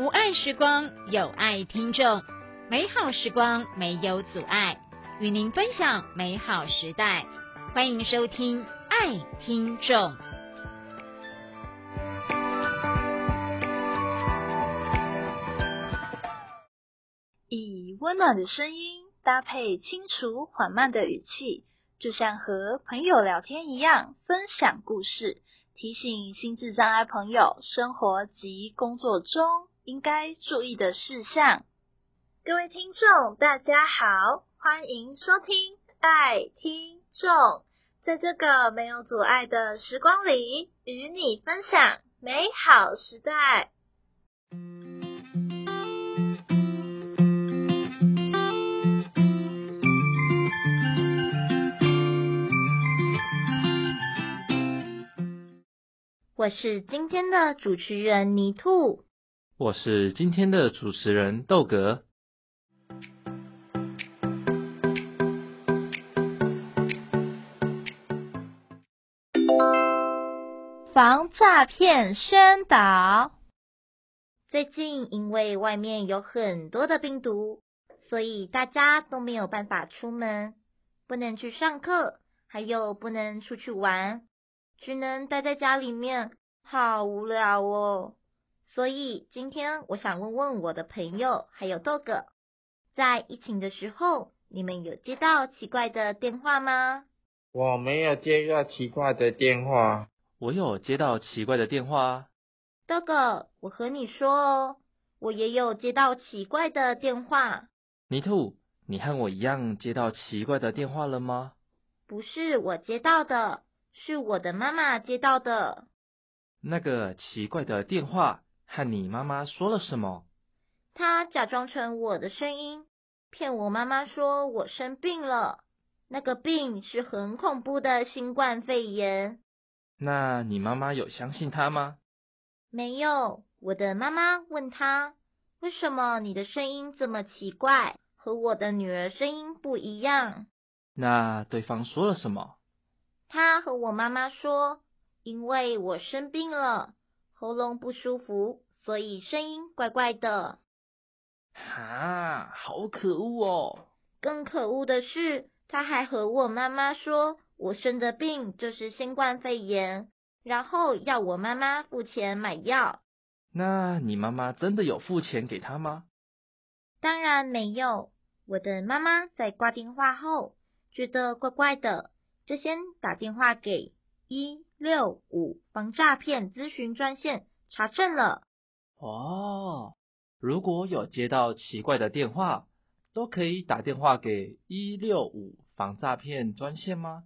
无爱时光，有爱听众，美好时光没有阻碍，与您分享美好时代。欢迎收听《爱听众》。以温暖的声音搭配清楚缓慢的语气，就像和朋友聊天一样，分享故事，提醒心智障碍朋友生活及工作中应该注意的事项。各位听众，大家好，欢迎收听《爱听众》，在这个没有阻碍的时光里，与你分享美好时代。我是今天的主持人泥兔，我是今天的主持人豆格。防诈骗宣导。最近因为外面有很多的病毒，所以大家都没有办法出门，不能去上课，还有不能出去玩。只能待在家里面，好无聊哦。所以今天我想问问我的朋友，还有豆哥，在疫情的时候，你们有接到奇怪的电话吗？我没有接到奇怪的电话。我有接到奇怪的电话。豆哥，我和你说哦，我也有接到奇怪的电话。泥兔，你和我一样接到奇怪的电话了吗？不是我接到的。是我的妈妈接到的。那个奇怪的电话和你妈妈说了什么？她假装成我的声音，骗我妈妈说我生病了。那个病是很恐怖的新冠肺炎。那你妈妈有相信他吗？没有。我的妈妈问他：“为什么你的声音这么奇怪，和我的女儿声音不一样？”那对方说了什么？他和我妈妈说，因为我生病了，喉咙不舒服，所以声音怪怪的。哈，好可恶哦！更可恶的是，他还和我妈妈说，我生的病就是新冠肺炎，然后要我妈妈付钱买药。那你妈妈真的有付钱给他吗？当然没有。我的妈妈在挂电话后，觉得怪怪的。就先打电话给一六五防诈骗咨询专线查证了。哦，如果有接到奇怪的电话，都可以打电话给一六五防诈骗专线吗？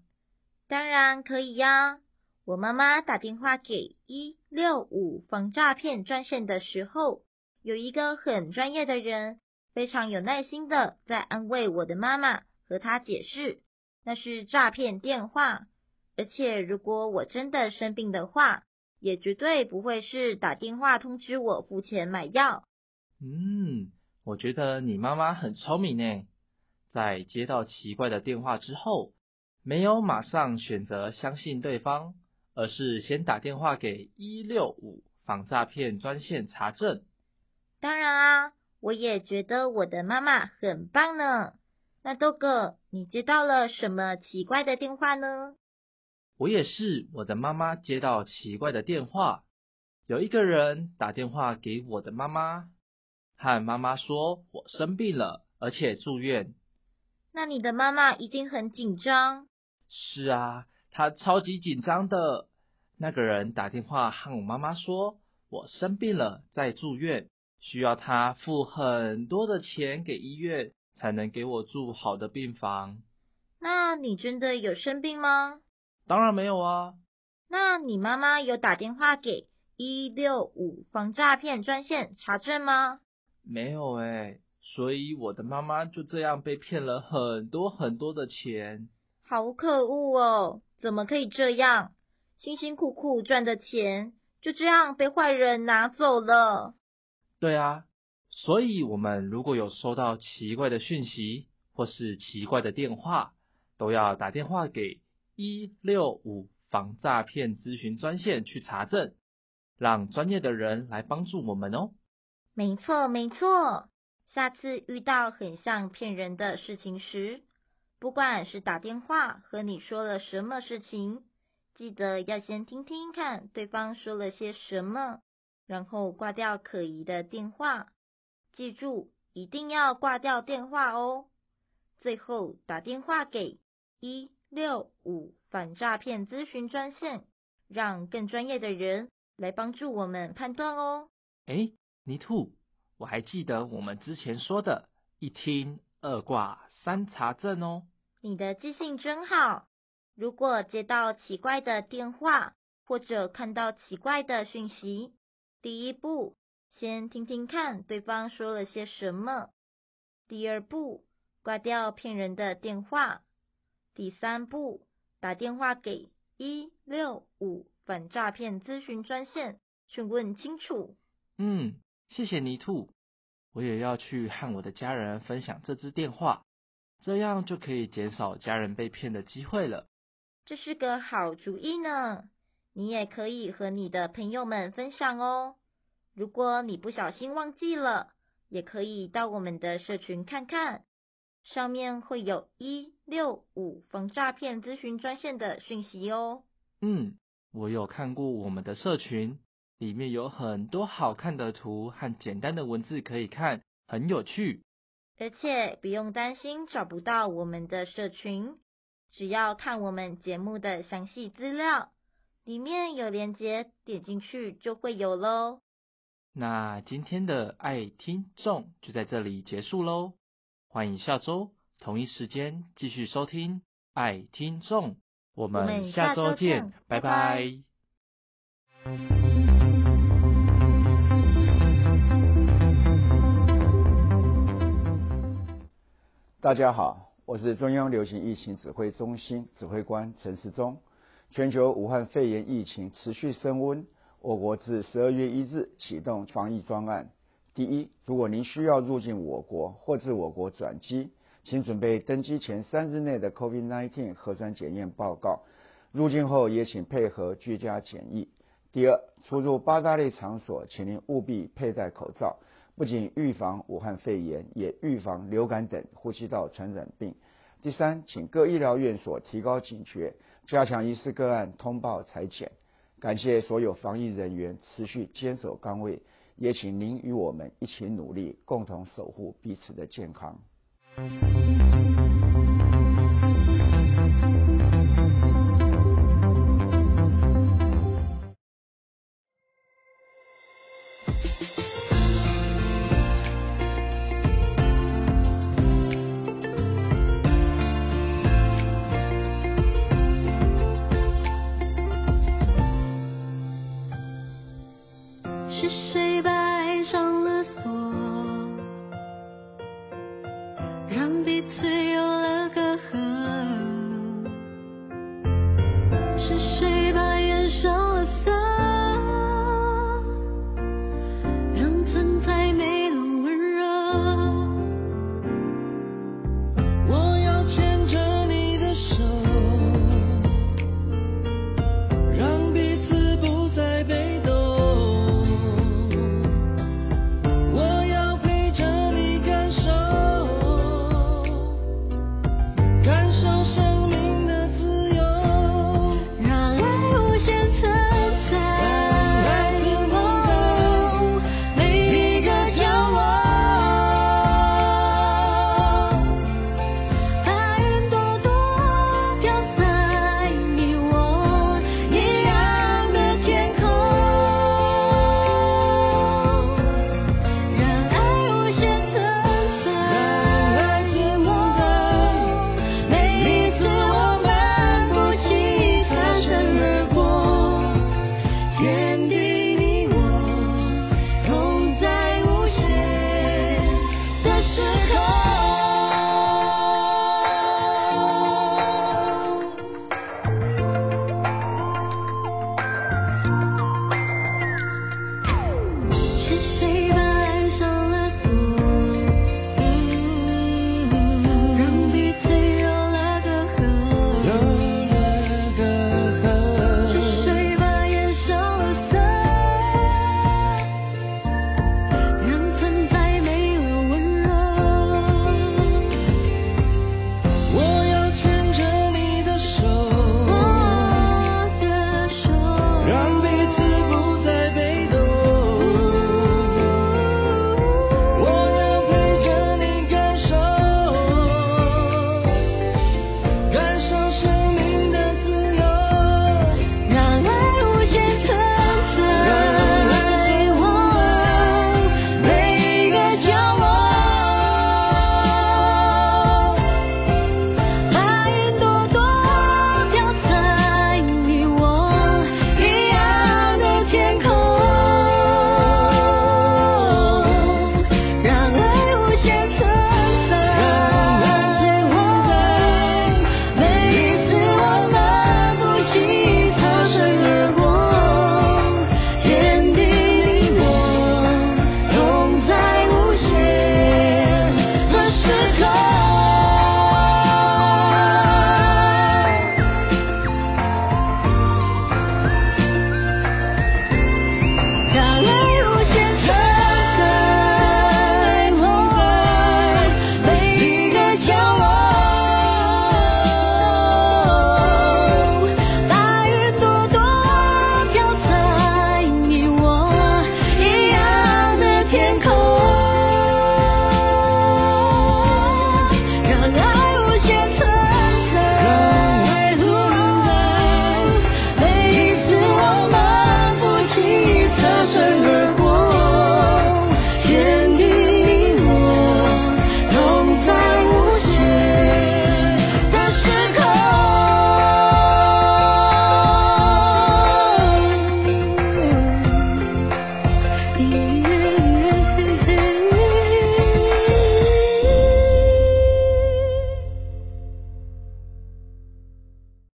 当然可以呀。我妈妈打电话给一六五防诈骗专线的时候，有一个很专业的人，非常有耐心的在安慰我的妈妈，和她解释。那是诈骗电话，而且如果我真的生病的话，也绝对不会是打电话通知我付钱买药。嗯，我觉得你妈妈很聪明呢，在接到奇怪的电话之后，没有马上选择相信对方，而是先打电话给一六五防诈骗专线查证。当然啊，我也觉得我的妈妈很棒呢。那豆哥，你接到了什么奇怪的电话呢？我也是，我的妈妈接到奇怪的电话，有一个人打电话给我的妈妈，和妈妈说我生病了，而且住院。那你的妈妈一定很紧张。是啊，她超级紧张的。那个人打电话和我妈妈说，我生病了，在住院，需要她付很多的钱给医院。才能给我住好的病房。那你真的有生病吗？当然没有啊。那你妈妈有打电话给一六五防诈骗专线查证吗？没有哎，所以我的妈妈就这样被骗了很多很多的钱。好可恶哦！怎么可以这样？辛辛苦苦赚的钱就这样被坏人拿走了。对啊。所以，我们如果有收到奇怪的讯息或是奇怪的电话，都要打电话给一六五防诈骗咨询专线去查证，让专业的人来帮助我们哦。没错，没错。下次遇到很像骗人的事情时，不管是打电话和你说了什么事情，记得要先听听看对方说了些什么，然后挂掉可疑的电话。记住，一定要挂掉电话哦。最后打电话给一六五反诈骗咨询专线，让更专业的人来帮助我们判断哦。哎，泥兔。我还记得我们之前说的“一听二挂三查证”哦。你的记性真好。如果接到奇怪的电话或者看到奇怪的讯息，第一步先听听看对方说了些什么。第二步挂掉骗人的电话。第三步打电话给一六五反诈骗咨询专线，询问清楚。嗯。谢谢泥兔，我也要去和我的家人分享这支电话，这样就可以减少家人被骗的机会了。这是个好主意呢，你也可以和你的朋友们分享哦。如果你不小心忘记了，也可以到我们的社群看看，上面会有一六五防诈骗咨询专线的讯息哦。嗯，我有看过我们的社群。里面有很多好看的图和简单的文字可以看，很有趣。而且不用担心找不到我们的社群，只要看我们节目的详细资料，里面有链接，点进去就会有喽。那今天的爱听众就在这里结束喽，欢迎下周同一时间继续收听爱听众，我们下周见，拜拜。大家好，我是中央流行疫情指挥中心指挥官陈时中。全球武汉肺炎疫情持续升温，我国自十二月一日启动防疫专案。第一，如果您需要入境我国或自我国转机，请准备登机前三日内的 COVID-19 核酸检验报告。入境后也请配合居家检疫。第二，出入八大类场所，请您务必佩戴口罩。不仅预防武汉肺炎，也预防流感等呼吸道传染病。第三，请各医疗院所提高警觉，加强疑似个案通报裁剪。感谢所有防疫人员持续坚守岗位，也请您与我们一起努力，共同守护彼此的健康。